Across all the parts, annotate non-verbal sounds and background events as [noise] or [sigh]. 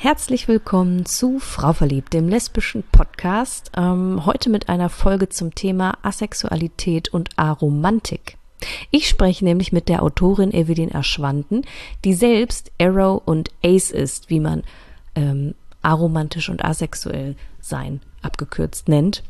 Herzlich willkommen zu Frau Verliebt, dem lesbischen Podcast. Ähm, heute mit einer Folge zum Thema Asexualität und Aromantik. Ich spreche nämlich mit der Autorin Evelyn Erschwanden, die selbst Arrow und Ace ist, wie man ähm, aromantisch und asexuell sein abgekürzt nennt.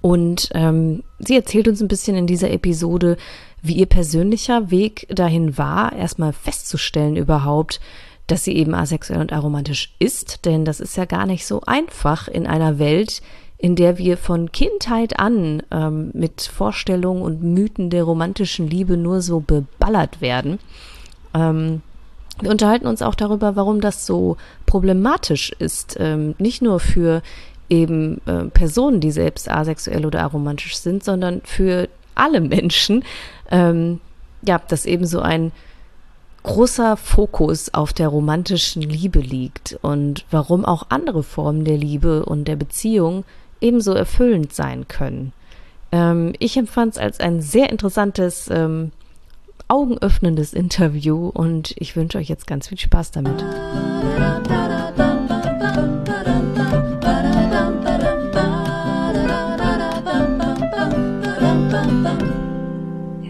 Und ähm, sie erzählt uns ein bisschen in dieser Episode, wie ihr persönlicher Weg dahin war, erstmal festzustellen überhaupt, dass sie eben asexuell und aromantisch ist, denn das ist ja gar nicht so einfach in einer Welt, in der wir von Kindheit an ähm, mit Vorstellungen und Mythen der romantischen Liebe nur so beballert werden. Ähm, wir unterhalten uns auch darüber, warum das so problematisch ist, ähm, nicht nur für eben äh, Personen, die selbst asexuell oder aromantisch sind, sondern für alle Menschen. Ähm, ja, dass eben so ein großer Fokus auf der romantischen Liebe liegt und warum auch andere Formen der Liebe und der Beziehung ebenso erfüllend sein können. Ähm, ich empfand es als ein sehr interessantes, ähm, augenöffnendes Interview und ich wünsche euch jetzt ganz viel Spaß damit.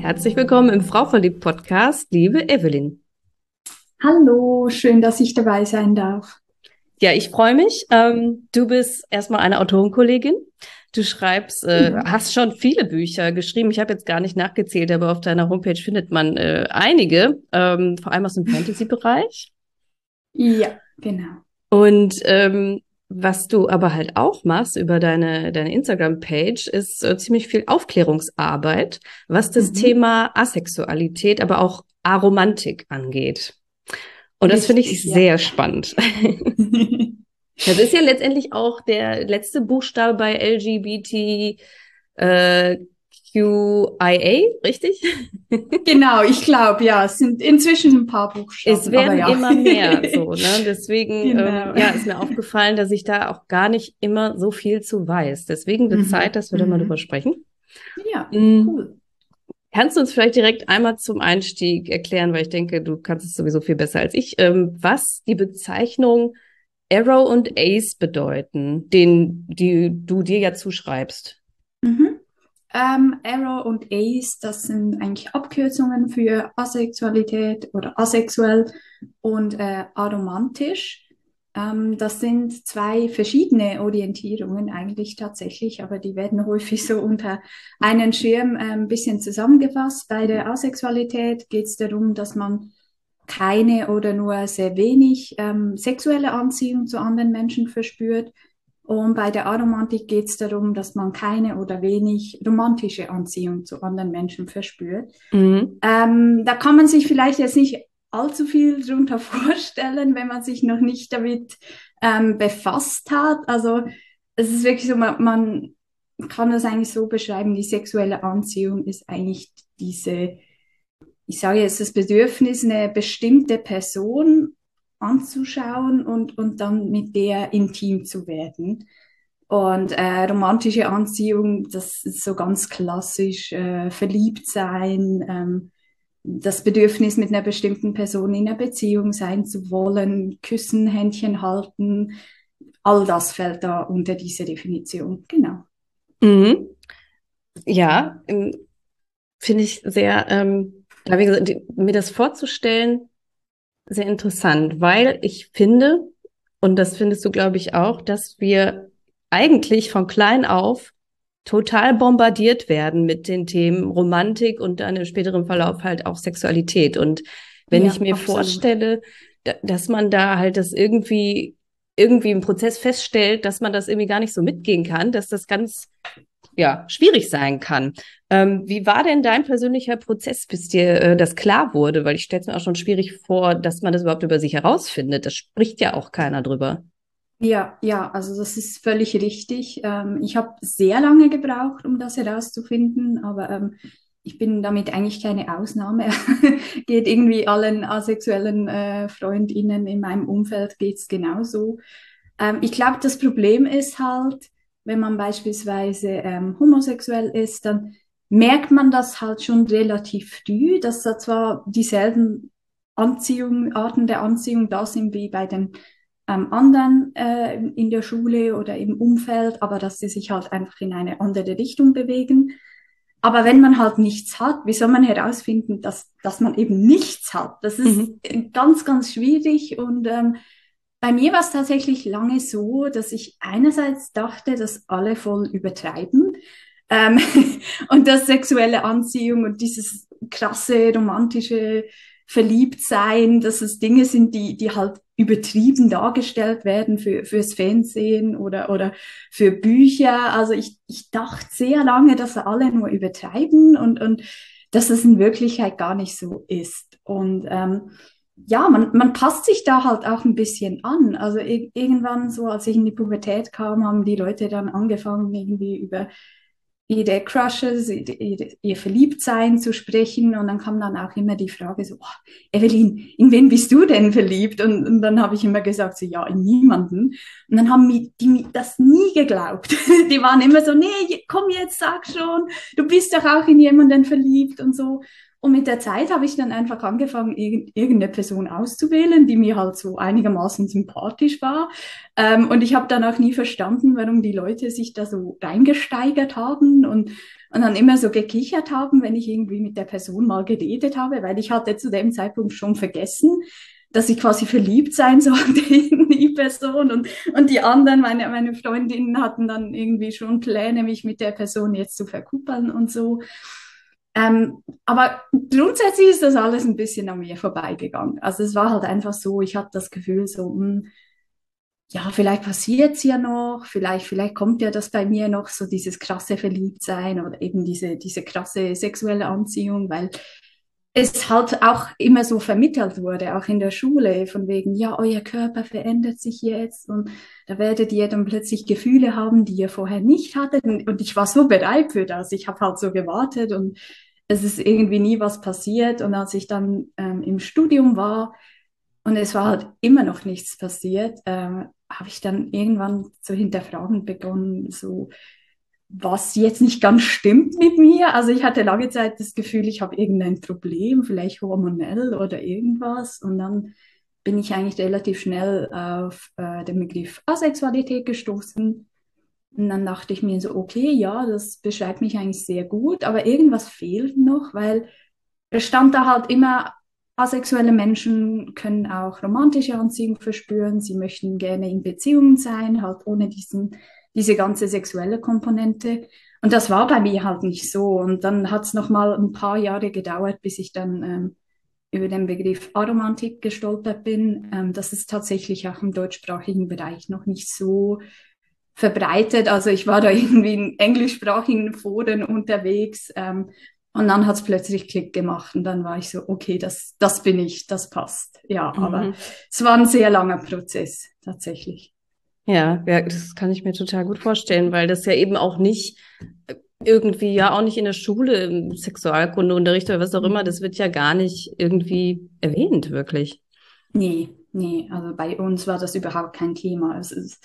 Herzlich willkommen im Frau verliebt Podcast, liebe Evelyn. Hallo, schön, dass ich dabei sein darf. Ja, ich freue mich. Ähm, du bist erstmal eine Autorenkollegin. Du schreibst, äh, ja. hast schon viele Bücher geschrieben. Ich habe jetzt gar nicht nachgezählt, aber auf deiner Homepage findet man äh, einige, ähm, vor allem aus dem Fantasy-Bereich. Ja, genau. Und ähm, was du aber halt auch machst über deine, deine Instagram-Page, ist äh, ziemlich viel Aufklärungsarbeit, was das mhm. Thema Asexualität, aber auch Aromantik angeht. Und das finde ich sehr ja. spannend. [laughs] das ist ja letztendlich auch der letzte Buchstabe bei LGBT äh, QIA, richtig? [laughs] Genau, ich glaube, ja, es sind inzwischen ein paar Buchstaben. Es werden ja. immer mehr, [laughs] so, ne? Deswegen, genau. ähm, ja, ist mir aufgefallen, dass ich da auch gar nicht immer so viel zu weiß. Deswegen wird mhm. Zeit, dass wir mhm. da mal mhm. drüber sprechen. Ja, mhm. cool. Kannst du uns vielleicht direkt einmal zum Einstieg erklären, weil ich denke, du kannst es sowieso viel besser als ich, ähm, was die Bezeichnung Arrow und Ace bedeuten, den die du dir ja zuschreibst? Mhm. Ähm, Arrow und Ace, das sind eigentlich Abkürzungen für Asexualität oder asexuell und äh, aromantisch. Ähm, das sind zwei verschiedene Orientierungen eigentlich tatsächlich, aber die werden häufig so unter einen Schirm äh, ein bisschen zusammengefasst. Bei der Asexualität geht es darum, dass man keine oder nur sehr wenig ähm, sexuelle Anziehung zu anderen Menschen verspürt. Und bei der Aromantik geht es darum, dass man keine oder wenig romantische Anziehung zu anderen Menschen verspürt. Mhm. Ähm, da kann man sich vielleicht jetzt nicht allzu viel darunter [laughs] vorstellen, wenn man sich noch nicht damit ähm, befasst hat. Also es ist wirklich so, man, man kann das eigentlich so beschreiben, die sexuelle Anziehung ist eigentlich diese, ich sage jetzt, das Bedürfnis, eine bestimmte Person anzuschauen und, und dann mit der intim zu werden. Und äh, romantische Anziehung, das ist so ganz klassisch, äh, verliebt sein, ähm, das Bedürfnis, mit einer bestimmten Person in einer Beziehung sein zu wollen, küssen, Händchen halten, all das fällt da unter diese Definition. Genau. Mhm. Ja, ähm, finde ich sehr, ähm, wie gesagt, mir das vorzustellen, sehr interessant, weil ich finde, und das findest du, glaube ich, auch, dass wir eigentlich von klein auf total bombardiert werden mit den Themen Romantik und dann im späteren Verlauf halt auch Sexualität. Und wenn ja, ich mir absolut. vorstelle, dass man da halt das irgendwie irgendwie im Prozess feststellt, dass man das irgendwie gar nicht so mitgehen kann, dass das ganz ja schwierig sein kann. Ähm, wie war denn dein persönlicher Prozess, bis dir äh, das klar wurde? Weil ich stelle es mir auch schon schwierig vor, dass man das überhaupt über sich herausfindet. Das spricht ja auch keiner drüber. Ja, ja, also das ist völlig richtig. Ähm, ich habe sehr lange gebraucht, um das herauszufinden, aber ähm, ich bin damit eigentlich keine Ausnahme. [laughs] geht irgendwie allen asexuellen äh, Freundinnen in meinem Umfeld geht's genauso. Ähm, ich glaube, das Problem ist halt, wenn man beispielsweise ähm, homosexuell ist, dann merkt man das halt schon relativ früh, dass da zwar dieselben Anziehung, Arten der Anziehung da sind wie bei den ähm, anderen äh, in der Schule oder im Umfeld, aber dass sie sich halt einfach in eine andere Richtung bewegen. Aber wenn man halt nichts hat, wie soll man herausfinden, dass, dass man eben nichts hat? Das ist mhm. ganz, ganz schwierig. Und ähm, bei mir war es tatsächlich lange so, dass ich einerseits dachte, dass alle voll übertreiben ähm, [laughs] und dass sexuelle Anziehung und dieses krasse romantische Verliebtsein, dass es Dinge sind, die, die halt übertrieben dargestellt werden für, fürs Fernsehen oder, oder für Bücher. Also ich, ich dachte sehr lange, dass alle nur übertreiben und, und dass es in Wirklichkeit gar nicht so ist. Und ähm, ja, man, man passt sich da halt auch ein bisschen an. Also irgendwann so, als ich in die Pubertät kam, haben die Leute dann angefangen, irgendwie über ihre Crushes, ihr, ihr Verliebtsein zu sprechen. Und dann kam dann auch immer die Frage so, oh, Evelyn, in wen bist du denn verliebt? Und, und dann habe ich immer gesagt, so, ja, in niemanden. Und dann haben die, die das nie geglaubt. [laughs] die waren immer so, nee, komm jetzt, sag schon, du bist doch auch in jemanden verliebt und so. Und mit der Zeit habe ich dann einfach angefangen, irgendeine Person auszuwählen, die mir halt so einigermaßen sympathisch war. Ähm, und ich habe dann auch nie verstanden, warum die Leute sich da so reingesteigert haben und, und dann immer so gekichert haben, wenn ich irgendwie mit der Person mal geredet habe, weil ich hatte zu dem Zeitpunkt schon vergessen, dass ich quasi verliebt sein sollte [laughs] in die Person und, und die anderen, meine, meine Freundinnen hatten dann irgendwie schon Pläne, mich mit der Person jetzt zu verkuppeln und so. Ähm, aber grundsätzlich ist das alles ein bisschen an mir vorbeigegangen. Also es war halt einfach so, ich hatte das Gefühl so, mh, hm, ja, vielleicht passiert es ja noch, vielleicht, vielleicht kommt ja das bei mir noch, so dieses krasse Verliebtsein oder eben diese, diese krasse sexuelle Anziehung, weil es halt auch immer so vermittelt wurde, auch in der Schule, von wegen, ja, euer Körper verändert sich jetzt und da werdet ihr dann plötzlich Gefühle haben, die ihr vorher nicht hattet. Und ich war so bereit für das. Ich habe halt so gewartet und es ist irgendwie nie was passiert. Und als ich dann ähm, im Studium war und es war halt immer noch nichts passiert, ähm, habe ich dann irgendwann zu hinterfragen begonnen, so was jetzt nicht ganz stimmt mit mir. Also ich hatte lange Zeit das Gefühl, ich habe irgendein Problem, vielleicht hormonell oder irgendwas. Und dann bin ich eigentlich relativ schnell auf äh, den Begriff Asexualität gestoßen und dann dachte ich mir so, okay, ja, das beschreibt mich eigentlich sehr gut, aber irgendwas fehlt noch, weil es stand da halt immer, asexuelle Menschen können auch romantische Anziehung verspüren, sie möchten gerne in Beziehungen sein, halt ohne diesen, diese ganze sexuelle Komponente. Und das war bei mir halt nicht so. Und dann hat es nochmal ein paar Jahre gedauert, bis ich dann ähm, über den Begriff Aromantik gestolpert bin. Ähm, das ist tatsächlich auch im deutschsprachigen Bereich noch nicht so verbreitet. Also ich war da [laughs] irgendwie in englischsprachigen Foren unterwegs ähm, und dann hat es plötzlich Klick gemacht und dann war ich so, okay, das, das bin ich, das passt. Ja, mhm. aber es war ein sehr langer Prozess tatsächlich. Ja, ja, das kann ich mir total gut vorstellen, weil das ja eben auch nicht irgendwie, ja auch nicht in der Schule, im Sexualkundeunterricht oder was auch immer, das wird ja gar nicht irgendwie erwähnt, wirklich. Nee, nee, also bei uns war das überhaupt kein Thema. Es ist,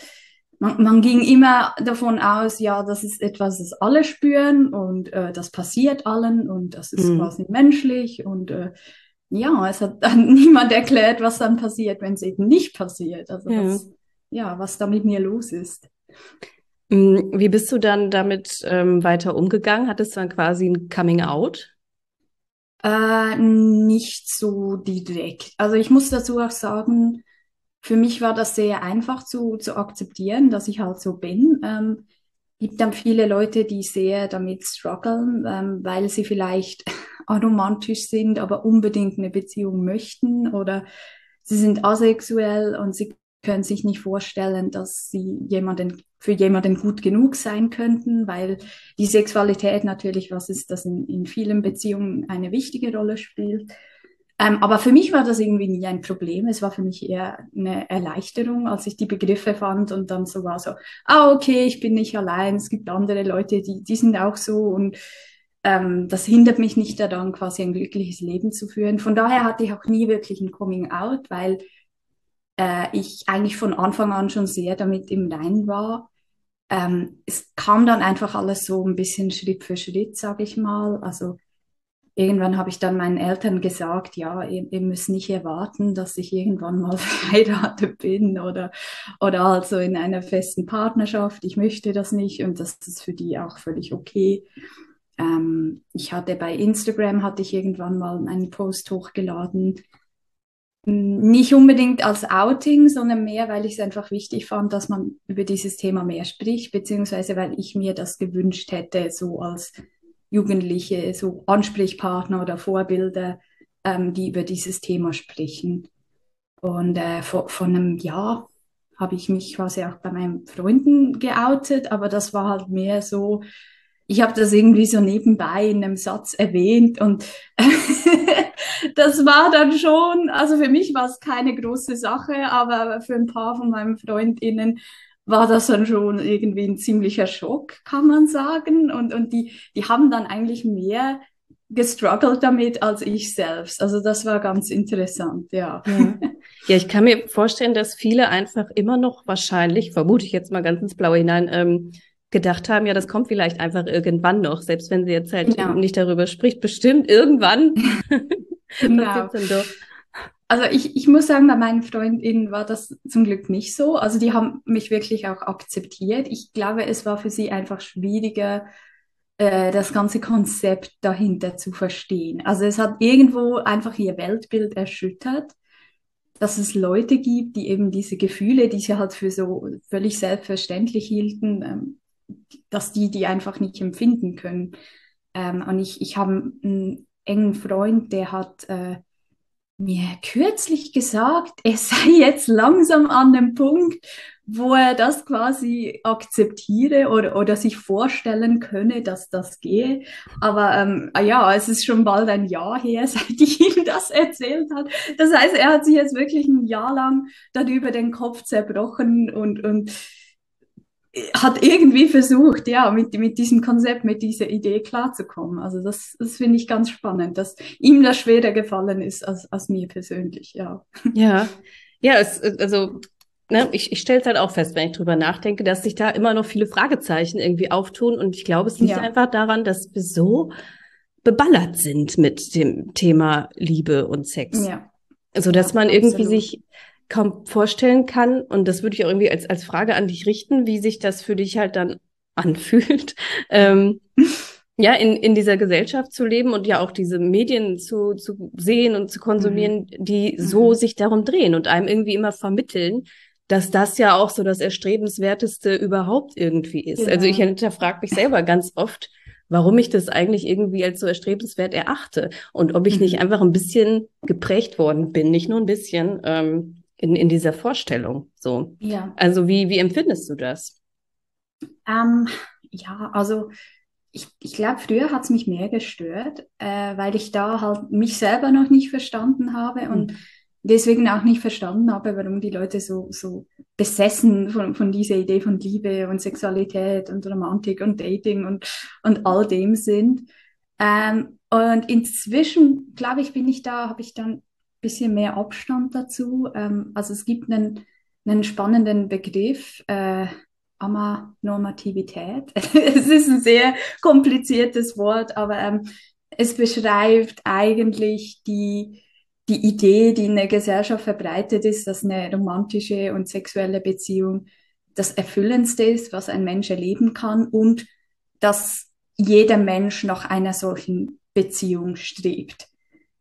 man, man ging immer davon aus, ja, das ist etwas, das alle spüren und äh, das passiert allen und das ist mhm. quasi menschlich und äh, ja, es hat dann [laughs] niemand erklärt, was dann passiert, wenn es eben nicht passiert. Also ja. Was, ja, was da mit mir los ist. Mm, wie bist du dann damit ähm, weiter umgegangen? Hattest du dann quasi ein Coming Out? Äh, nicht so direkt. Also ich muss dazu auch sagen, für mich war das sehr einfach zu, zu akzeptieren, dass ich halt so bin. Ähm, gibt dann viele Leute, die sehr damit strugglen, ähm, weil sie vielleicht [laughs] aromantisch sind, aber unbedingt eine Beziehung möchten oder sie sind asexuell und sie können sich nicht vorstellen, dass sie jemanden für jemanden gut genug sein könnten, weil die Sexualität natürlich was ist, das in, in vielen Beziehungen eine wichtige Rolle spielt. Ähm, aber für mich war das irgendwie nie ein Problem. Es war für mich eher eine Erleichterung, als ich die Begriffe fand und dann so war so, ah, okay, ich bin nicht allein, es gibt andere Leute, die, die sind auch so und ähm, das hindert mich nicht daran, quasi ein glückliches Leben zu führen. Von daher hatte ich auch nie wirklich ein Coming Out, weil äh, ich eigentlich von Anfang an schon sehr damit im Reinen war. Ähm, es kam dann einfach alles so ein bisschen Schritt für Schritt, sage ich mal. Also irgendwann habe ich dann meinen Eltern gesagt, ja, ihr, ihr, müsst nicht erwarten, dass ich irgendwann mal [laughs] verheiratet bin oder, oder also in einer festen Partnerschaft. Ich möchte das nicht und das ist für die auch völlig okay. Ähm, ich hatte bei Instagram, hatte ich irgendwann mal einen Post hochgeladen, nicht unbedingt als Outing, sondern mehr, weil ich es einfach wichtig fand, dass man über dieses Thema mehr spricht, beziehungsweise weil ich mir das gewünscht hätte, so als Jugendliche, so Ansprechpartner oder Vorbilder, ähm, die über dieses Thema sprechen. Und äh, vor, vor einem Jahr habe ich mich quasi auch bei meinen Freunden geoutet, aber das war halt mehr so, ich habe das irgendwie so nebenbei in einem Satz erwähnt und [laughs] das war dann schon, also für mich war es keine große Sache, aber für ein paar von meinen Freundinnen war das dann schon irgendwie ein ziemlicher Schock, kann man sagen. Und, und die, die haben dann eigentlich mehr gestruggelt damit als ich selbst. Also das war ganz interessant, ja. ja. Ich kann mir vorstellen, dass viele einfach immer noch wahrscheinlich, vermute ich jetzt mal ganz ins Blaue hinein, ähm, gedacht haben, ja, das kommt vielleicht einfach irgendwann noch, selbst wenn sie jetzt halt ja. nicht darüber spricht, bestimmt irgendwann. [laughs] [laughs] genau. Also ich, ich muss sagen, bei meinen Freundinnen war das zum Glück nicht so. Also die haben mich wirklich auch akzeptiert. Ich glaube, es war für sie einfach schwieriger, äh, das ganze Konzept dahinter zu verstehen. Also es hat irgendwo einfach ihr Weltbild erschüttert, dass es Leute gibt, die eben diese Gefühle, die sie halt für so völlig selbstverständlich hielten, ähm, dass die die einfach nicht empfinden können. Ähm, und ich, ich habe einen engen Freund, der hat äh, mir kürzlich gesagt, er sei jetzt langsam an dem Punkt, wo er das quasi akzeptiere oder, oder sich vorstellen könne, dass das gehe. Aber ähm, ah ja, es ist schon bald ein Jahr her, [laughs] seit ich ihm das erzählt habe. Das heißt, er hat sich jetzt wirklich ein Jahr lang darüber den Kopf zerbrochen und, und hat irgendwie versucht, ja, mit, mit diesem Konzept, mit dieser Idee klarzukommen. Also das, das finde ich ganz spannend, dass ihm das schwerer gefallen ist als, als mir persönlich, ja. Ja, ja, es, also ne, ich, ich stelle es halt auch fest, wenn ich drüber nachdenke, dass sich da immer noch viele Fragezeichen irgendwie auftun. Und ich glaube, es liegt ja. einfach daran, dass wir so beballert sind mit dem Thema Liebe und Sex. Ja. So dass ja, man irgendwie absolut. sich kaum vorstellen kann. Und das würde ich auch irgendwie als, als Frage an dich richten, wie sich das für dich halt dann [laughs] anfühlt. Ähm, ja, in, in dieser Gesellschaft zu leben und ja auch diese Medien zu, zu sehen und zu konsumieren, mhm. die so mhm. sich darum drehen und einem irgendwie immer vermitteln, dass das ja auch so das Erstrebenswerteste überhaupt irgendwie ist. Genau. Also ich hinterfrage mich selber ganz oft, warum ich das eigentlich irgendwie als so erstrebenswert erachte und ob ich mhm. nicht einfach ein bisschen geprägt worden bin, nicht nur ein bisschen, ähm, in, in dieser Vorstellung. So. Ja. Also wie, wie empfindest du das? Ähm, ja, also ich, ich glaube, früher hat es mich mehr gestört, äh, weil ich da halt mich selber noch nicht verstanden habe mhm. und deswegen auch nicht verstanden habe, warum die Leute so, so besessen von, von dieser Idee von Liebe und Sexualität und Romantik und Dating und, und all dem sind. Ähm, und inzwischen, glaube ich, bin ich da, habe ich dann bisschen mehr Abstand dazu. Ähm, also es gibt einen, einen spannenden Begriff, äh, Amanormativität. [laughs] es ist ein sehr kompliziertes Wort, aber ähm, es beschreibt eigentlich die, die Idee, die in der Gesellschaft verbreitet ist, dass eine romantische und sexuelle Beziehung das Erfüllendste ist, was ein Mensch erleben kann und dass jeder Mensch nach einer solchen Beziehung strebt.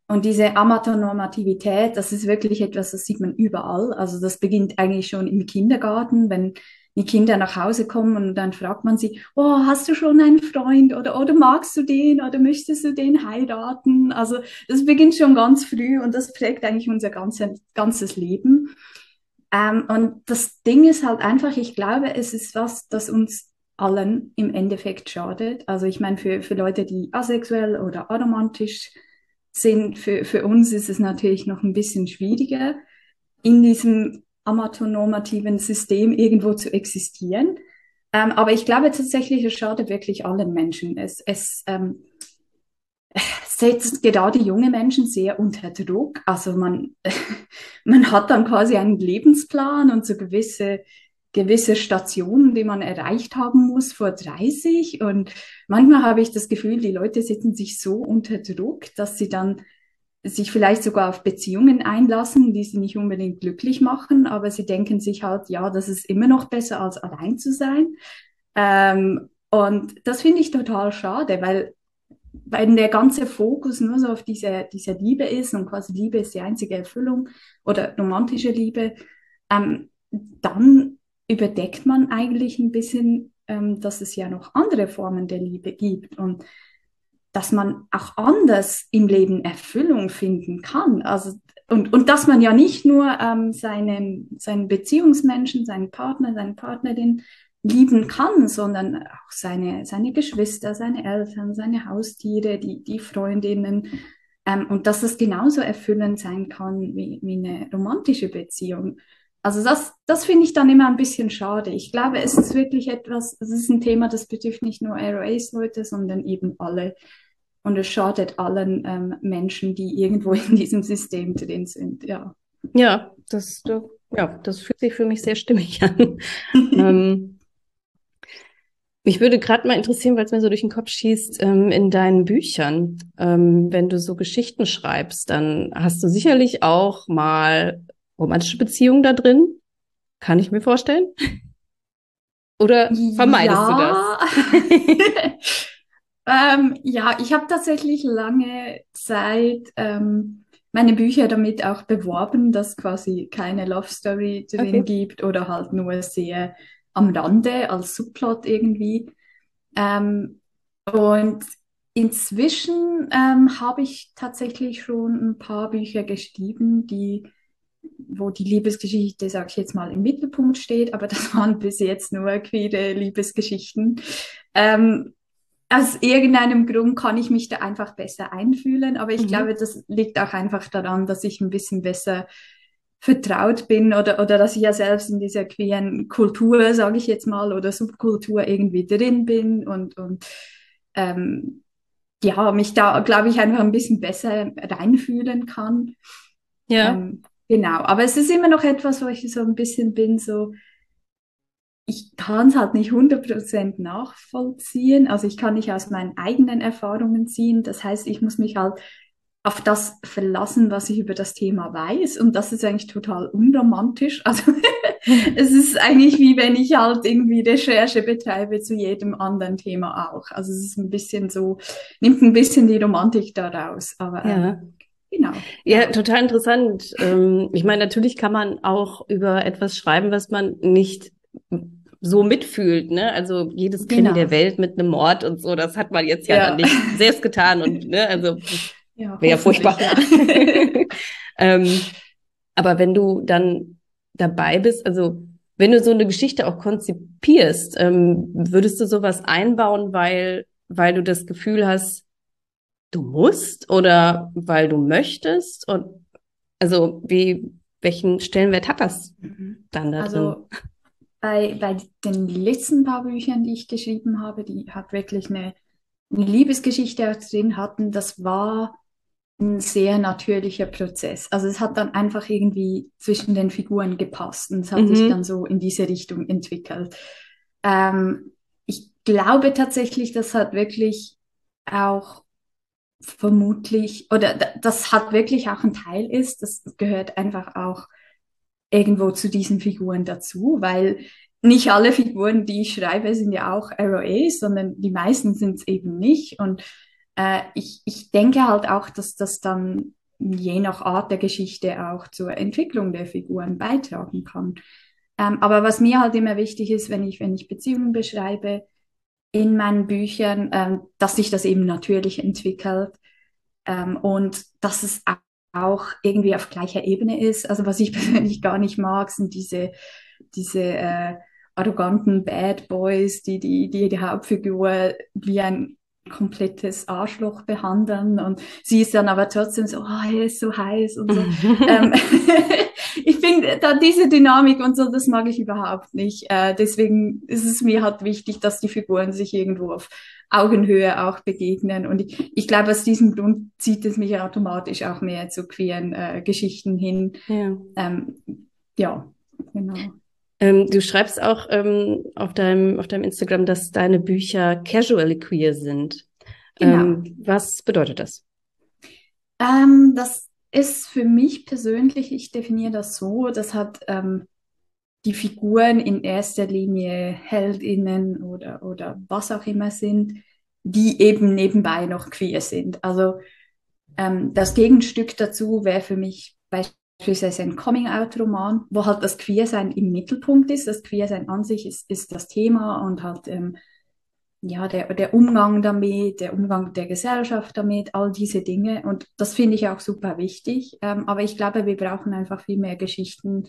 Und diese Amatornormativität, das ist wirklich etwas, das sieht man überall. Also das beginnt eigentlich schon im Kindergarten, wenn die Kinder nach Hause kommen und dann fragt man sie, oh, hast du schon einen Freund oder, oder magst du den oder möchtest du den heiraten? Also das beginnt schon ganz früh und das prägt eigentlich unser ganzes, ganzes Leben. Ähm, und das Ding ist halt einfach, ich glaube, es ist was, das uns allen im Endeffekt schadet. Also ich meine, für, für Leute, die asexuell oder aromantisch sind, für, für uns ist es natürlich noch ein bisschen schwieriger, in diesem amatornormativen System irgendwo zu existieren. Ähm, aber ich glaube tatsächlich, es schadet wirklich allen Menschen. Es, es ähm, setzt gerade junge Menschen sehr unter Druck. Also man, [laughs] man hat dann quasi einen Lebensplan und so gewisse gewisse Stationen, die man erreicht haben muss vor 30. Und manchmal habe ich das Gefühl, die Leute setzen sich so unter Druck, dass sie dann sich vielleicht sogar auf Beziehungen einlassen, die sie nicht unbedingt glücklich machen, aber sie denken sich halt, ja, das ist immer noch besser als allein zu sein. Ähm, und das finde ich total schade, weil wenn der ganze Fokus nur so auf diese, diese Liebe ist und quasi Liebe ist die einzige Erfüllung oder romantische Liebe, ähm, dann überdeckt man eigentlich ein bisschen, ähm, dass es ja noch andere Formen der Liebe gibt und dass man auch anders im Leben Erfüllung finden kann. Also, und, und dass man ja nicht nur ähm, seinen, seinen Beziehungsmenschen, seinen Partner, seine Partnerin lieben kann, sondern auch seine, seine Geschwister, seine Eltern, seine Haustiere, die, die Freundinnen. Ähm, und dass es genauso erfüllend sein kann wie, wie eine romantische Beziehung. Also das, das finde ich dann immer ein bisschen schade. Ich glaube, es ist wirklich etwas, es ist ein Thema, das betrifft nicht nur ROAs-Leute, sondern eben alle. Und es schadet allen ähm, Menschen, die irgendwo [laughs] in diesem System drin sind, ja. Ja, das, ja, das fühlt sich für mich sehr stimmig an. [laughs] ähm, mich würde gerade mal interessieren, weil es mir so durch den Kopf schießt, ähm, in deinen Büchern, ähm, wenn du so Geschichten schreibst, dann hast du sicherlich auch mal romantische Beziehungen da drin. Kann ich mir vorstellen? [laughs] Oder vermeidest ja. du das? [laughs] ähm, ja, ich habe tatsächlich lange Zeit ähm, meine Bücher damit auch beworben, dass quasi keine Love Story drin okay. gibt oder halt nur sehr am Rande als Subplot irgendwie. Ähm, und inzwischen ähm, habe ich tatsächlich schon ein paar Bücher geschrieben, die, wo die Liebesgeschichte, sag ich jetzt mal, im Mittelpunkt steht, aber das [laughs] waren bis jetzt nur queere Liebesgeschichten. Ähm, aus irgendeinem Grund kann ich mich da einfach besser einfühlen, aber ich mhm. glaube, das liegt auch einfach daran, dass ich ein bisschen besser vertraut bin oder, oder dass ich ja selbst in dieser queeren Kultur, sage ich jetzt mal, oder Subkultur irgendwie drin bin und, und ähm, ja, mich da, glaube ich, einfach ein bisschen besser reinfühlen kann. Ja. Ähm, genau. Aber es ist immer noch etwas, wo ich so ein bisschen bin, so, ich kann es halt nicht 100% nachvollziehen. Also ich kann nicht aus meinen eigenen Erfahrungen ziehen. Das heißt, ich muss mich halt auf das verlassen, was ich über das Thema weiß. Und das ist eigentlich total unromantisch. [laughs] Also es ist eigentlich wie wenn ich halt irgendwie Recherche betreibe zu jedem anderen Thema auch. Also es ist ein bisschen so, nimmt ein bisschen die Romantik daraus. Aber ja. Ähm, Genau. Ja, total interessant. Ähm, ich meine, natürlich kann man auch über etwas schreiben, was man nicht so mitfühlt, ne? Also jedes Kind genau. der Welt mit einem Mord und so, das hat man jetzt ja, ja. nicht [laughs] selbst getan und ne, also ja, Wäre ja furchtbar. Ja. [laughs] ähm, aber wenn du dann dabei bist, also wenn du so eine Geschichte auch konzipierst, ähm, würdest du sowas einbauen, weil, weil du das Gefühl hast, du musst oder weil du möchtest? Und also wie, welchen Stellenwert hat das mhm. dann da also, drin? Bei, bei den letzten paar Büchern, die ich geschrieben habe, die hat wirklich eine, eine Liebesgeschichte drin hatten, das war ein sehr natürlicher Prozess. Also es hat dann einfach irgendwie zwischen den Figuren gepasst und es hat mhm. sich dann so in diese Richtung entwickelt. Ähm, ich glaube tatsächlich, das hat wirklich auch vermutlich, oder das hat wirklich auch ein Teil ist, das gehört einfach auch irgendwo zu diesen Figuren dazu, weil nicht alle Figuren, die ich schreibe, sind ja auch ROAs, sondern die meisten sind es eben nicht. Und äh, ich, ich denke halt auch, dass das dann je nach Art der Geschichte auch zur Entwicklung der Figuren beitragen kann. Ähm, aber was mir halt immer wichtig ist, wenn ich, wenn ich Beziehungen beschreibe in meinen Büchern, ähm, dass sich das eben natürlich entwickelt ähm, und dass es auch irgendwie auf gleicher Ebene ist. Also was ich [laughs] persönlich gar nicht mag, sind diese, diese äh, arroganten Bad Boys, die die, die die Hauptfigur wie ein komplettes Arschloch behandeln und sie ist dann aber trotzdem so, oh, er ist so heiß und so. [laughs] ähm, [laughs] ich finde da diese Dynamik und so, das mag ich überhaupt nicht. Äh, deswegen ist es mir halt wichtig, dass die Figuren sich irgendwo auf Augenhöhe auch begegnen. Und ich, ich glaube, aus diesem Grund zieht es mich automatisch auch mehr zu queeren äh, Geschichten hin. Ja. Ähm, ja, genau. Ähm, du schreibst auch ähm, auf, deinem, auf deinem Instagram, dass deine Bücher casually queer sind. Genau. Ähm, was bedeutet das? Ähm, das ist für mich persönlich, ich definiere das so, das hat ähm, die Figuren in erster Linie Heldinnen oder, oder was auch immer sind, die eben nebenbei noch queer sind. Also ähm, das Gegenstück dazu wäre für mich beispielsweise ein Coming-out-Roman, wo halt das Queersein im Mittelpunkt ist. Das Queersein an sich ist, ist das Thema und halt ähm, ja, der, der Umgang damit, der Umgang der Gesellschaft damit, all diese Dinge. Und das finde ich auch super wichtig. Ähm, aber ich glaube, wir brauchen einfach viel mehr Geschichten,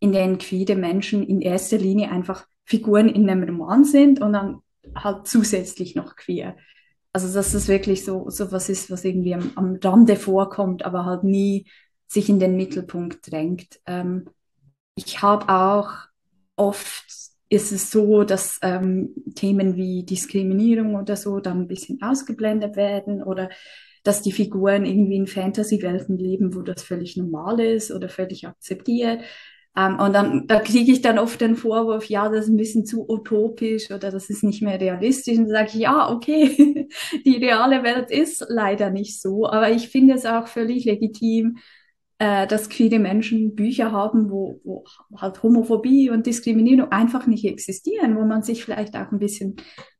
in denen queere Menschen in erster Linie einfach Figuren in einem Roman sind und dann halt zusätzlich noch queer. Also dass das wirklich so, so was ist, was irgendwie am, am Rande vorkommt, aber halt nie sich in den Mittelpunkt drängt. Ähm, ich habe auch oft ist es so, dass ähm, Themen wie Diskriminierung oder so dann ein bisschen ausgeblendet werden oder dass die Figuren irgendwie in Fantasy-Welten leben, wo das völlig normal ist oder völlig akzeptiert. Ähm, und dann da kriege ich dann oft den Vorwurf, ja, das ist ein bisschen zu utopisch oder das ist nicht mehr realistisch. Und sage ich, ja, okay, [laughs] die reale Welt ist leider nicht so, aber ich finde es auch völlig legitim, äh, dass queere Menschen Bücher haben, wo, wo halt Homophobie und Diskriminierung einfach nicht existieren, wo man sich vielleicht auch ein bisschen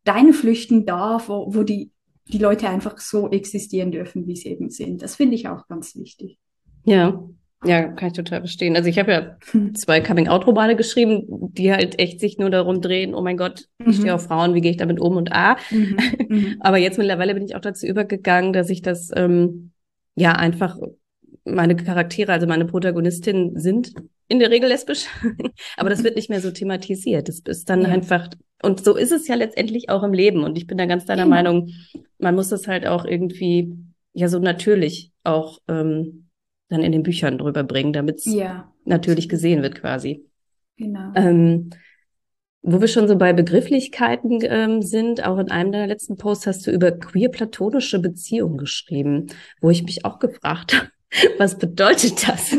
reinflüchten darf, wo, wo die, die Leute einfach so existieren dürfen, wie sie eben sind. Das finde ich auch ganz wichtig. Ja, ja, kann ich total verstehen. Also ich habe ja hm. zwei Coming-out-Romane geschrieben, die halt echt sich nur darum drehen, oh mein Gott, ich stehe mhm. auf Frauen, wie gehe ich damit um und ah. Mhm. [laughs] Mhm. Aber jetzt mittlerweile bin ich auch dazu übergegangen, dass ich das ähm, ja einfach meine Charaktere, also meine Protagonistinnen sind in der Regel lesbisch, [laughs] aber das wird nicht mehr so thematisiert. Das ist dann ja. einfach, und so ist es ja letztendlich auch im Leben. Und ich bin da ganz deiner genau. Meinung, man muss das halt auch irgendwie ja so natürlich auch ähm, dann in den Büchern drüber bringen, damit es ja. natürlich gesehen wird quasi. Genau. Ähm, wo wir schon so bei Begrifflichkeiten ähm, sind, auch in einem deiner letzten Posts hast du über queer-platonische Beziehungen geschrieben, wo ich mich auch gefragt [laughs] habe, was bedeutet das? [laughs]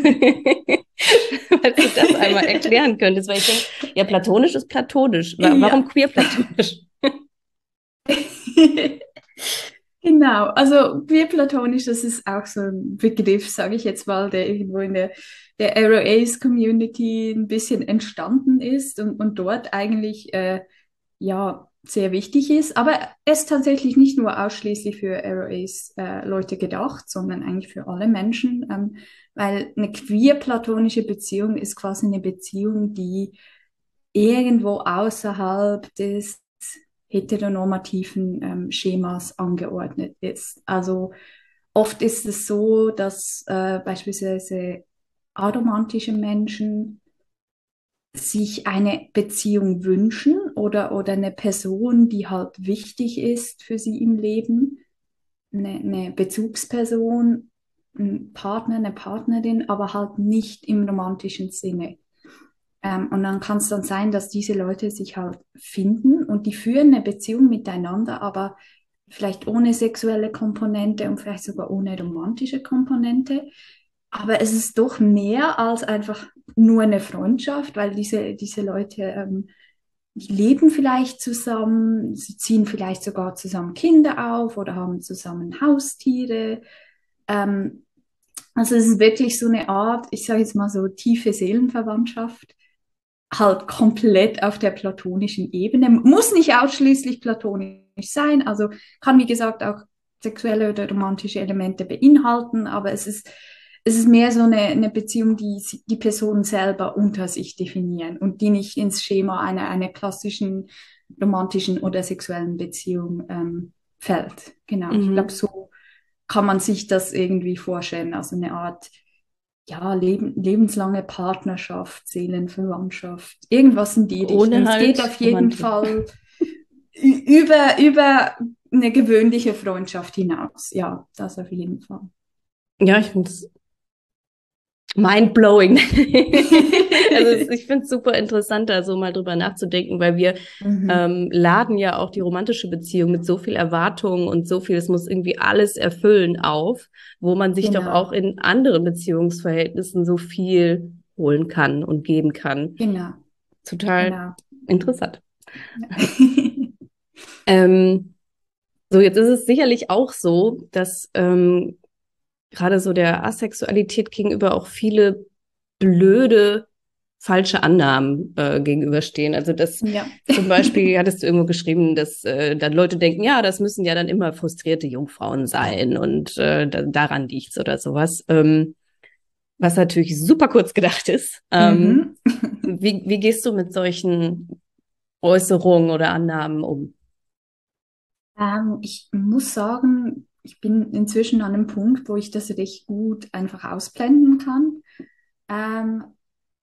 Falls du das einmal [laughs] erklären könntest, weil ich denke, ja, platonisch ist platonisch. Warum ja. queer platonisch? [laughs] genau, also queer platonisch, das ist auch so ein Begriff, sage ich jetzt mal, der irgendwo in der, der Ace Community ein bisschen entstanden ist und, und dort eigentlich äh, ja sehr wichtig ist, aber es ist tatsächlich nicht nur ausschließlich für ROAs-Leute äh, gedacht, sondern eigentlich für alle Menschen, ähm, weil eine queer-platonische Beziehung ist quasi eine Beziehung, die irgendwo außerhalb des heteronormativen ähm, Schemas angeordnet ist. Also oft ist es so, dass äh, beispielsweise aromantische Menschen sich eine Beziehung wünschen oder, oder eine Person, die halt wichtig ist für sie im Leben, eine, eine Bezugsperson, ein Partner, eine Partnerin, aber halt nicht im romantischen Sinne. Ähm, und dann kann es dann sein, dass diese Leute sich halt finden und die führen eine Beziehung miteinander, aber vielleicht ohne sexuelle Komponente und vielleicht sogar ohne romantische Komponente. Aber es ist doch mehr als einfach nur eine Freundschaft, weil diese, diese Leute, ähm, leben vielleicht zusammen, sie ziehen vielleicht sogar zusammen Kinder auf oder haben zusammen Haustiere. Ähm, also es ist wirklich so eine Art, ich sage jetzt mal so tiefe Seelenverwandtschaft, halt komplett auf der platonischen Ebene. Muss nicht ausschließlich platonisch sein, also kann wie gesagt auch sexuelle oder romantische Elemente beinhalten, aber es ist es ist mehr so eine, eine Beziehung, die die Person selber unter sich definieren und die nicht ins Schema einer, einer klassischen romantischen oder sexuellen Beziehung ähm, fällt. Genau. Mhm. Ich glaube, so kann man sich das irgendwie vorstellen. Also eine Art ja, leben, lebenslange Partnerschaft, Seelenverwandtschaft, irgendwas in die Richtung. Ohne halt es geht auf jeden Fall über, über eine gewöhnliche Freundschaft hinaus. Ja, das auf jeden Fall. Ja, ich finde es mind-blowing. [laughs] also ich finde es super interessant, da so mal drüber nachzudenken, weil wir mhm. ähm, laden ja auch die romantische Beziehung mit so viel Erwartungen und so viel, es muss irgendwie alles erfüllen auf, wo man sich genau. doch auch in anderen Beziehungsverhältnissen so viel holen kann und geben kann. Genau. total genau. interessant. [laughs] ähm, so, jetzt ist es sicherlich auch so, dass ähm, gerade so der Asexualität gegenüber auch viele blöde falsche Annahmen äh, gegenüberstehen. Also das ja. zum [laughs] Beispiel hattest du irgendwo geschrieben, dass äh, dann Leute denken, ja, das müssen ja dann immer frustrierte Jungfrauen sein und äh, da, daran liegt's oder sowas. Ähm, was natürlich super kurz gedacht ist. Ähm, mhm. [laughs] wie, wie gehst du mit solchen Äußerungen oder Annahmen um? Ähm, ich muss sagen, ich bin inzwischen an einem Punkt, wo ich das recht gut einfach ausblenden kann. Ähm,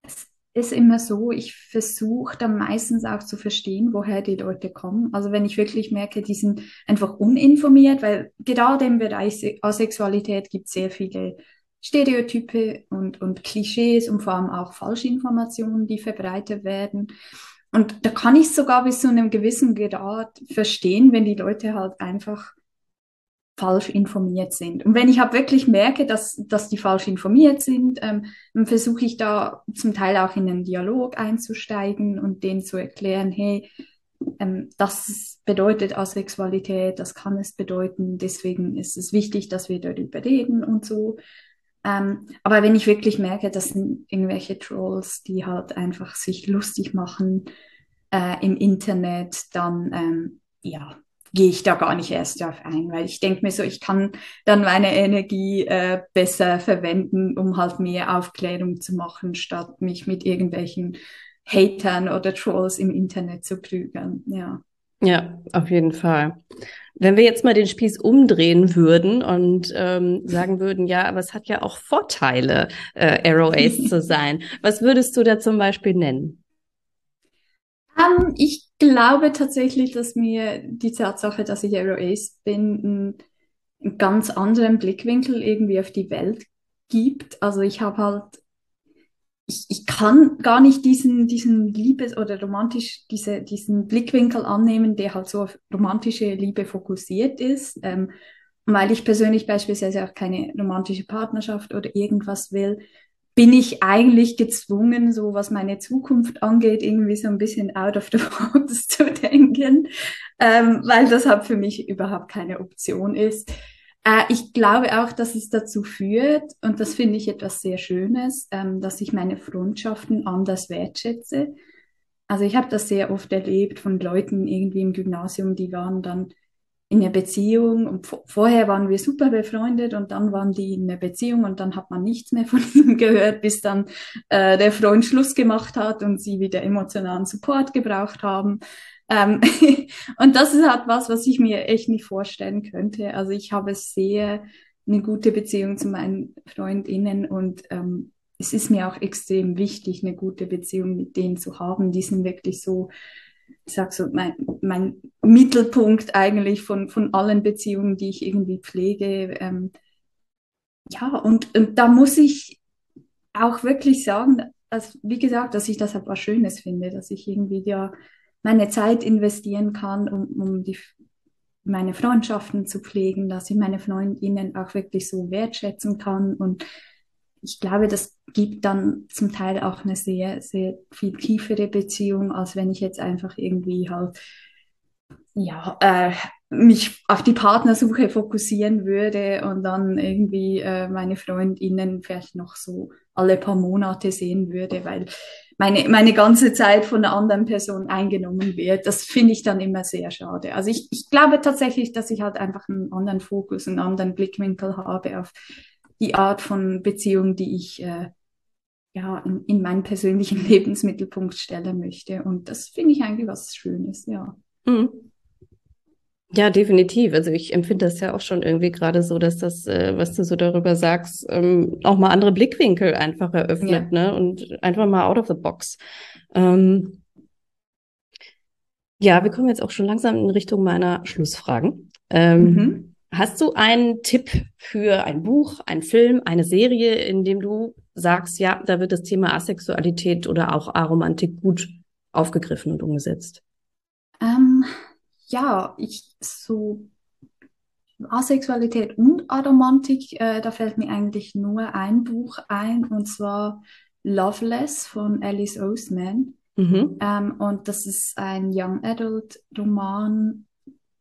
es ist immer so, ich versuche dann meistens auch zu verstehen, woher die Leute kommen. Also wenn ich wirklich merke, die sind einfach uninformiert, weil gerade im Bereich Asexualität gibt es sehr viele Stereotype und, und Klischees und vor allem auch Falschinformationen, die verbreitet werden. Und da kann ich sogar bis zu einem gewissen Grad verstehen, wenn die Leute halt einfach falsch informiert sind. Und wenn ich halt wirklich merke, dass, dass die falsch informiert sind, ähm, dann versuche ich da zum Teil auch in einen Dialog einzusteigen und denen zu erklären, hey, ähm, das bedeutet Asexualität, das kann es bedeuten, deswegen ist es wichtig, dass wir darüber reden und so. Ähm, aber wenn ich wirklich merke, das sind irgendwelche Trolls, die halt einfach sich lustig machen äh, im Internet, dann ähm, ja, gehe ich da gar nicht erst darauf ein, weil ich denke mir so, ich kann dann meine Energie äh, besser verwenden, um halt mehr Aufklärung zu machen, statt mich mit irgendwelchen Hatern oder Trolls im Internet zu prügeln. Ja. Ja, auf jeden Fall. Wenn wir jetzt mal den Spieß umdrehen würden und ähm, sagen würden, ja, aber es hat ja auch Vorteile, äh, Arrow Ace zu [laughs] sein. Was würdest du da zum Beispiel nennen? Um, ähm, ich glaube tatsächlich, dass mir die Tatsache, dass ich Aero Ace bin, einen, einen ganz anderen Blickwinkel irgendwie auf die Welt gibt. Also ich habe halt, ich, ich kann gar nicht diesen, diesen Liebes- oder romantisch, diese, diesen Blickwinkel annehmen, der halt so auf romantische Liebe fokussiert ist. Ähm, weil ich persönlich beispielsweise auch keine romantische Partnerschaft oder irgendwas will, bin ich eigentlich gezwungen, so was meine Zukunft angeht, irgendwie so ein bisschen out of the [laughs] box zu denken, ähm, weil das halt für mich überhaupt keine Option ist. Äh, ich glaube auch, dass es dazu führt, und das finde ich etwas sehr Schönes, ähm, dass ich meine Freundschaften anders wertschätze. Also ich habe das sehr oft erlebt von Leuten irgendwie im Gymnasium, die waren dann in einer Beziehung und vorher waren wir super befreundet und dann waren die in einer Beziehung und dann hat man nichts mehr von [laughs] ihnen gehört, bis dann äh, der Freund Schluss gemacht hat und sie wieder emotionalen Support gebraucht haben. Ähm [laughs] und das ist halt was, was ich mir echt nicht vorstellen könnte. Also ich habe sehr eine gute Beziehung zu meinen Freundinnen und ähm, es ist mir auch extrem wichtig, eine gute Beziehung mit denen zu haben. Die sind wirklich so ich sag so, mein, mein Mittelpunkt eigentlich von, von allen Beziehungen, die ich irgendwie pflege. Ähm, ja, und, und da muss ich auch wirklich sagen, dass, wie gesagt, dass ich das etwas Schönes finde, dass ich irgendwie ja meine Zeit investieren kann, um, um die, meine Freundschaften zu pflegen, dass ich meine Freundinnen auch wirklich so wertschätzen kann und ich glaube, das gibt dann zum Teil auch eine sehr, sehr viel tiefere Beziehung, als wenn ich jetzt einfach irgendwie halt, ja, äh, mich auf die Partnersuche fokussieren würde und dann irgendwie äh, meine Freundinnen vielleicht noch so alle paar Monate sehen würde, weil meine, meine ganze Zeit von einer anderen Person eingenommen wird. Das finde ich dann immer sehr schade. Also ich, ich glaube tatsächlich, dass ich halt einfach einen anderen Fokus, einen anderen Blickwinkel habe auf die Art von Beziehung, die ich äh, ja in, in meinen persönlichen [laughs] Lebensmittelpunkt stellen möchte. Und das finde ich eigentlich was Schönes, ja. Mhm. Ja, definitiv. Also ich empfinde das ja auch schon irgendwie gerade so, dass das, äh, was du so darüber sagst, ähm, auch mal andere Blickwinkel einfach eröffnet, ja. ne? Und einfach mal out of the box. Ähm, ja, wir kommen jetzt auch schon langsam in Richtung meiner Schlussfragen. Ähm, mhm. Hast du einen Tipp für ein Buch, einen Film, eine Serie, in dem du sagst, ja, da wird das Thema Asexualität oder auch Aromantik gut aufgegriffen und umgesetzt? Ähm, ja, ich so Asexualität und Aromantik, äh, da fällt mir eigentlich nur ein Buch ein, und zwar Loveless von Alice Oseman. Mhm. Ähm, und das ist ein Young Adult Roman,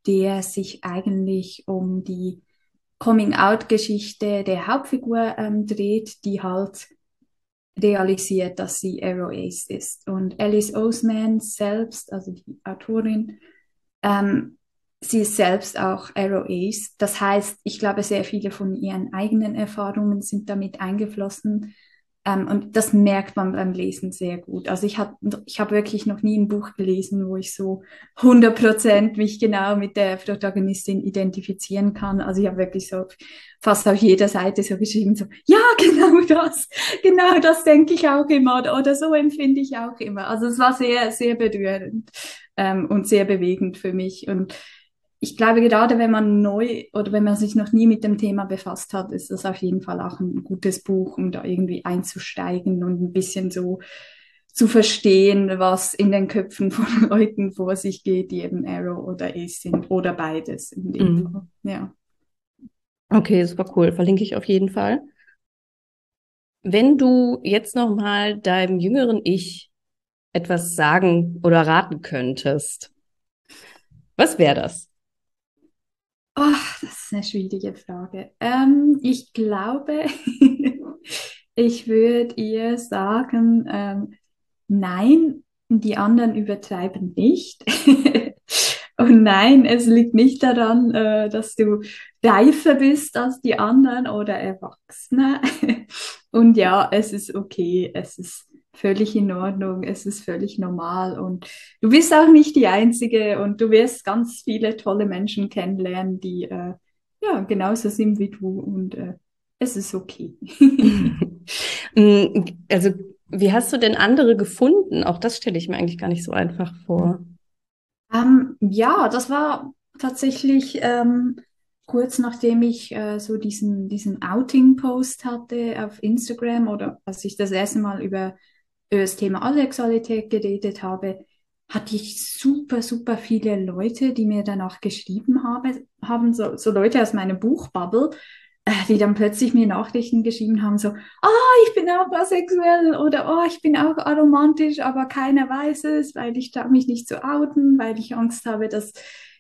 der sich eigentlich um die Coming-out-Geschichte der Hauptfigur ähm, dreht, die halt realisiert, dass sie Arrow Ace ist. Und Alice Oseman selbst, also die Autorin, ähm, sie ist selbst auch Arrow Ace. Das heißt, ich glaube, sehr viele von ihren eigenen Erfahrungen sind damit eingeflossen. Ähm, und das merkt man beim Lesen sehr gut. Also ich habe ich hab wirklich noch nie ein Buch gelesen, wo ich so 100% mich genau mit der Protagonistin identifizieren kann. Also ich habe wirklich so fast auf jeder Seite so geschrieben, so, ja, [laughs] genau das, genau das denke ich auch immer oder, oder so empfinde ich auch immer. Also es war sehr, sehr berührend ähm, und sehr bewegend für mich. Und ich glaube, gerade wenn man neu oder wenn man sich noch nie mit dem Thema befasst hat, ist das auf jeden Fall auch ein gutes Buch, um da irgendwie einzusteigen und ein bisschen so zu verstehen, was in den Köpfen von [laughs] Leuten vor sich geht, die eben Arrow oder Ace sind oder beides in dem mhm. Fall. Ja. Okay, super cool. Verlinke ich auf jeden Fall. Wenn du jetzt noch mal deinem jüngeren Ich etwas sagen oder raten könntest, was wäre das? Oh, das ist eine schwierige Frage. Ähm, ich glaube, [laughs] ich würde ihr sagen, ähm, nein, die anderen übertreiben nicht. [laughs] Und nein, es liegt nicht daran, äh, dass du reifer bist als die anderen oder erwachsener. [laughs] Und ja, es ist okay, es ist völlig in Ordnung, es ist völlig normal und du bist auch nicht die Einzige und du wirst ganz viele tolle Menschen kennenlernen, die äh, ja genauso sind wie du und äh, es ist okay. [laughs] Mm, also wie hast du denn andere gefunden? Auch das stelle ich mir eigentlich gar nicht so einfach vor. Ähm, ja, das war tatsächlich ähm, kurz nachdem ich äh, so diesen, diesen Outing-Post hatte auf Instagram oder als ich das erste Mal über über das Thema Asexualität geredet habe, hatte ich super, super viele Leute, die mir danach geschrieben habe, haben, so, so Leute aus meiner Buchbubble, äh, die dann plötzlich mir Nachrichten geschrieben haben, so, ah, ich bin auch asexuell oder oh, ich bin auch aromantisch, aber keiner weiß es, weil ich darf mich nicht so outen, weil ich Angst habe, dass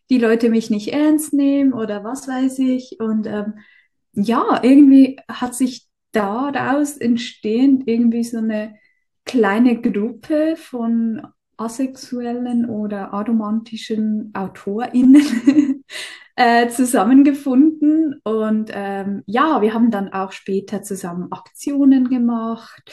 die Leute mich nicht ernst nehmen oder was weiß ich. Und ähm, ja, irgendwie hat sich daraus entstehend irgendwie so eine kleine Gruppe von asexuellen oder aromantischen AutorInnen [laughs] äh, zusammengefunden. Und ähm, ja, wir haben dann auch später zusammen Aktionen gemacht.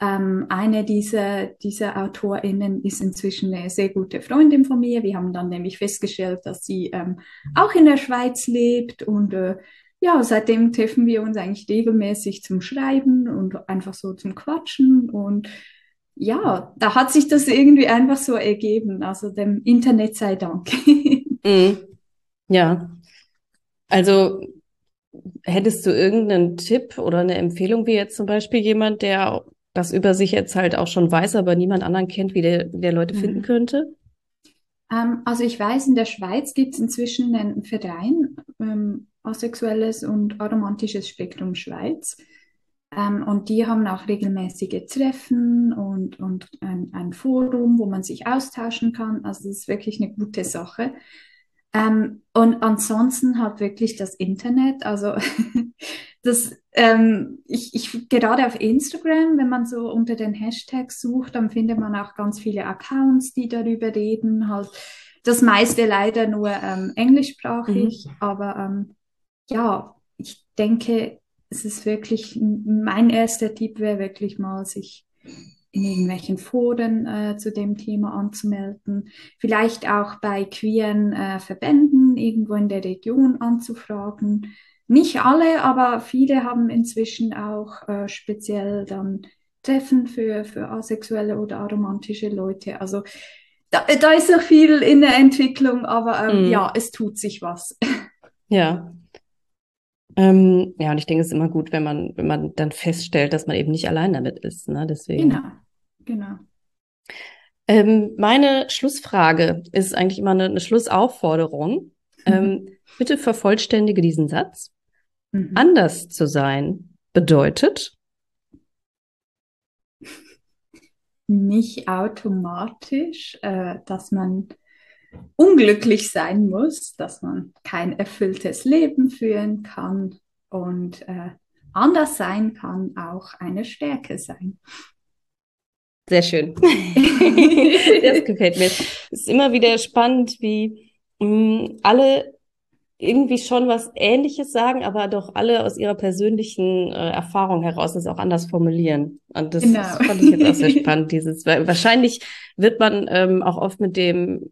Ähm, eine dieser, dieser AutorInnen ist inzwischen eine sehr gute Freundin von mir. Wir haben dann nämlich festgestellt, dass sie ähm, auch in der Schweiz lebt und äh, ja, seitdem treffen wir uns eigentlich regelmäßig zum Schreiben und einfach so zum Quatschen. Und ja, da hat sich das irgendwie einfach so ergeben. Also dem Internet sei Dank. [laughs] Mhm. Ja. Also hättest du irgendeinen Tipp oder eine Empfehlung, wie jetzt zum Beispiel jemand, der das über sich jetzt halt auch schon weiß, aber niemand anderen kennt, wie der, der Leute mhm. finden könnte? Ähm, also ich weiß, in der Schweiz gibt es inzwischen einen Verein, ähm, Asexuelles und Aromantisches Spektrum Schweiz. Ähm, und die haben auch regelmäßige Treffen und, und ein, ein, Forum, wo man sich austauschen kann. Also das ist wirklich eine gute Sache. Ähm, und ansonsten hat wirklich das Internet, also [laughs] das, ähm, ich, ich, gerade auf Instagram, wenn man so unter den Hashtags sucht, dann findet man auch ganz viele Accounts, die darüber reden. Halt das meiste leider nur ähm, englischsprachig, mhm. aber ähm, ja, ich denke, es ist wirklich, mein erster Tipp wäre wirklich mal, sich in irgendwelchen Foren äh, zu dem Thema anzumelden, vielleicht auch bei queeren äh, Verbänden irgendwo in der Region anzufragen. Nicht alle, aber viele haben inzwischen auch äh, speziell dann Treffen für, für asexuelle oder aromantische Leute. Also da, da ist noch viel in der Entwicklung, aber ähm, mm. ja, es tut sich was. [laughs] Ja, ähm, ja, und ich denke, es ist immer gut, wenn man, wenn man dann feststellt, dass man eben nicht allein damit ist. Ne? Deswegen. Genau, genau. Ähm, meine Schlussfrage ist eigentlich immer eine, eine Schlussaufforderung. Mhm. Ähm, bitte vervollständige diesen Satz. Mhm. Anders zu sein bedeutet. nicht automatisch, äh, dass man unglücklich sein muss, dass man kein erfülltes Leben führen kann und äh, anders sein kann auch eine Stärke sein. Sehr schön. [laughs] das gefällt mir. Es ist immer wieder spannend, wie mh, mm, alle irgendwie schon was Ähnliches sagen, aber doch alle aus ihrer persönlichen äh, Erfahrung heraus das auch anders formulieren. Und das, genau. das fand ich jetzt auch sehr spannend, dieses, weil wahrscheinlich wird man ähm, auch oft mit dem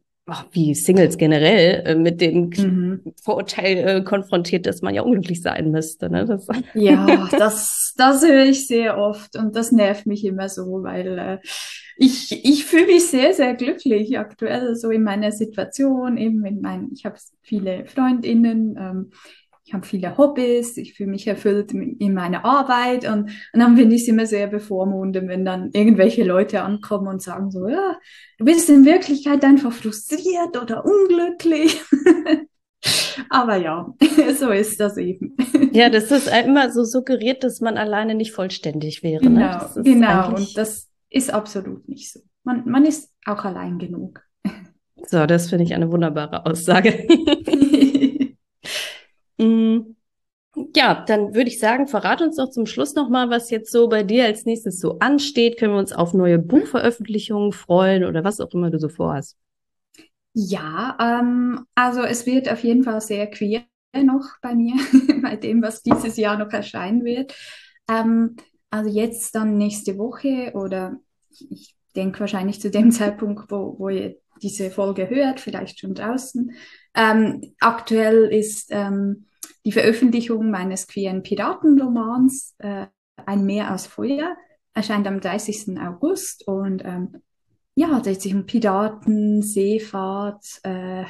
wie Singles generell äh, mit dem mhm. Vorurteil äh, konfrontiert, dass man ja unglücklich sein müsste. Ne? Das [laughs] ja, das, das höre ich sehr oft und das nervt mich immer so, weil äh, ich, ich fühle mich sehr, sehr glücklich aktuell so in meiner Situation, eben in meinen, ich habe viele Freundinnen, ähm, ich habe viele Hobbys, ich fühle mich erfüllt in meiner Arbeit und, und dann finde ich es immer sehr bevormundend, wenn dann irgendwelche Leute ankommen und sagen so, ja, du bist in Wirklichkeit einfach frustriert oder unglücklich. [laughs] Aber ja, [laughs] so ist das eben. Ja, das ist immer so suggeriert, dass man alleine nicht vollständig wäre. Genau, ne? genau. Und das ist absolut nicht so. Man, man ist auch allein genug. So, das finde ich eine wunderbare Aussage. [laughs] Mm, ja, dann würde ich sagen, verrat uns doch zum Schluss nochmal, was jetzt so bei dir als nächstes so ansteht. Können wir uns auf neue Buchveröffentlichungen freuen oder was auch immer du so vorhast? Ja, ähm, also es wird auf jeden Fall sehr queer noch bei mir, [laughs] bei dem, was dieses Jahr noch erscheinen wird. Ähm, also jetzt dann nächste Woche oder ich denke wahrscheinlich zu dem [laughs] Zeitpunkt, wo, wo ihr diese Folge hört, vielleicht schon draußen, ähm, aktuell ist ähm, die Veröffentlichung meines queeren Piratenromans äh, Ein Meer aus Feuer, erscheint am 30. August und ähm, ja, dreht sich um Piraten, Seefahrt, äh,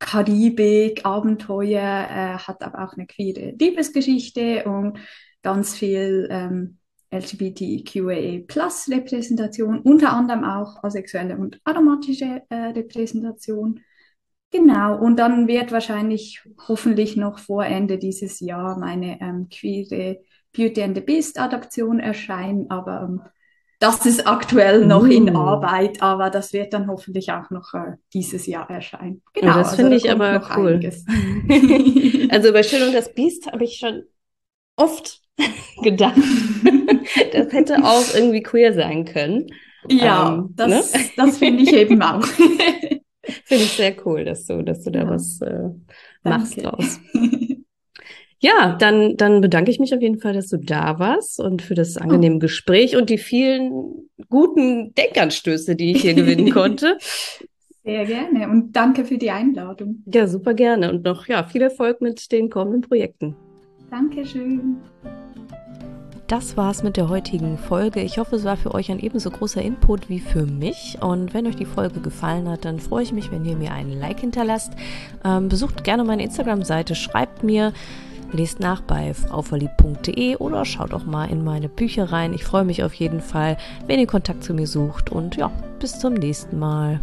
Karibik, Abenteuer, äh, hat aber auch eine queere Liebesgeschichte und ganz viel ähm, LGBTQIA-Plus-Repräsentation, unter anderem auch asexuelle und aromatische äh, Repräsentation. Genau, und dann wird wahrscheinlich hoffentlich noch vor Ende dieses Jahr meine ähm, queere Beauty and the Beast Adaption erscheinen, aber ähm, das ist aktuell noch uh. in Arbeit, aber das wird dann hoffentlich auch noch äh, dieses Jahr erscheinen. Genau, das also finde ich aber cool. [laughs] [laughs] also bei Schön und das Biest habe ich schon oft [laughs] gedacht, das hätte auch irgendwie queer sein können. Ja, ähm, das, ne? das finde ich eben auch. [laughs] Finde ich sehr cool, dass du, dass du da ja. was äh, machst draus. [laughs] Ja, dann, dann bedanke ich mich auf jeden Fall, dass du da warst und für das angenehme oh. Gespräch und die vielen guten Denkanstöße, die ich hier gewinnen [laughs] konnte. Sehr gerne und danke für die Einladung. Ja, super gerne und noch ja, viel Erfolg mit den kommenden Projekten. Dankeschön. Das war's mit der heutigen Folge. Ich hoffe, es war für euch ein ebenso großer Input wie für mich. Und wenn euch die Folge gefallen hat, dann freue ich mich, wenn ihr mir einen Like hinterlasst. Ähm, besucht gerne meine Instagram-Seite, schreibt mir, lest nach bei frauverliebt.de oder schaut auch mal in meine Bücher rein. Ich freue mich auf jeden Fall, wenn ihr Kontakt zu mir sucht. Und ja, bis zum nächsten Mal.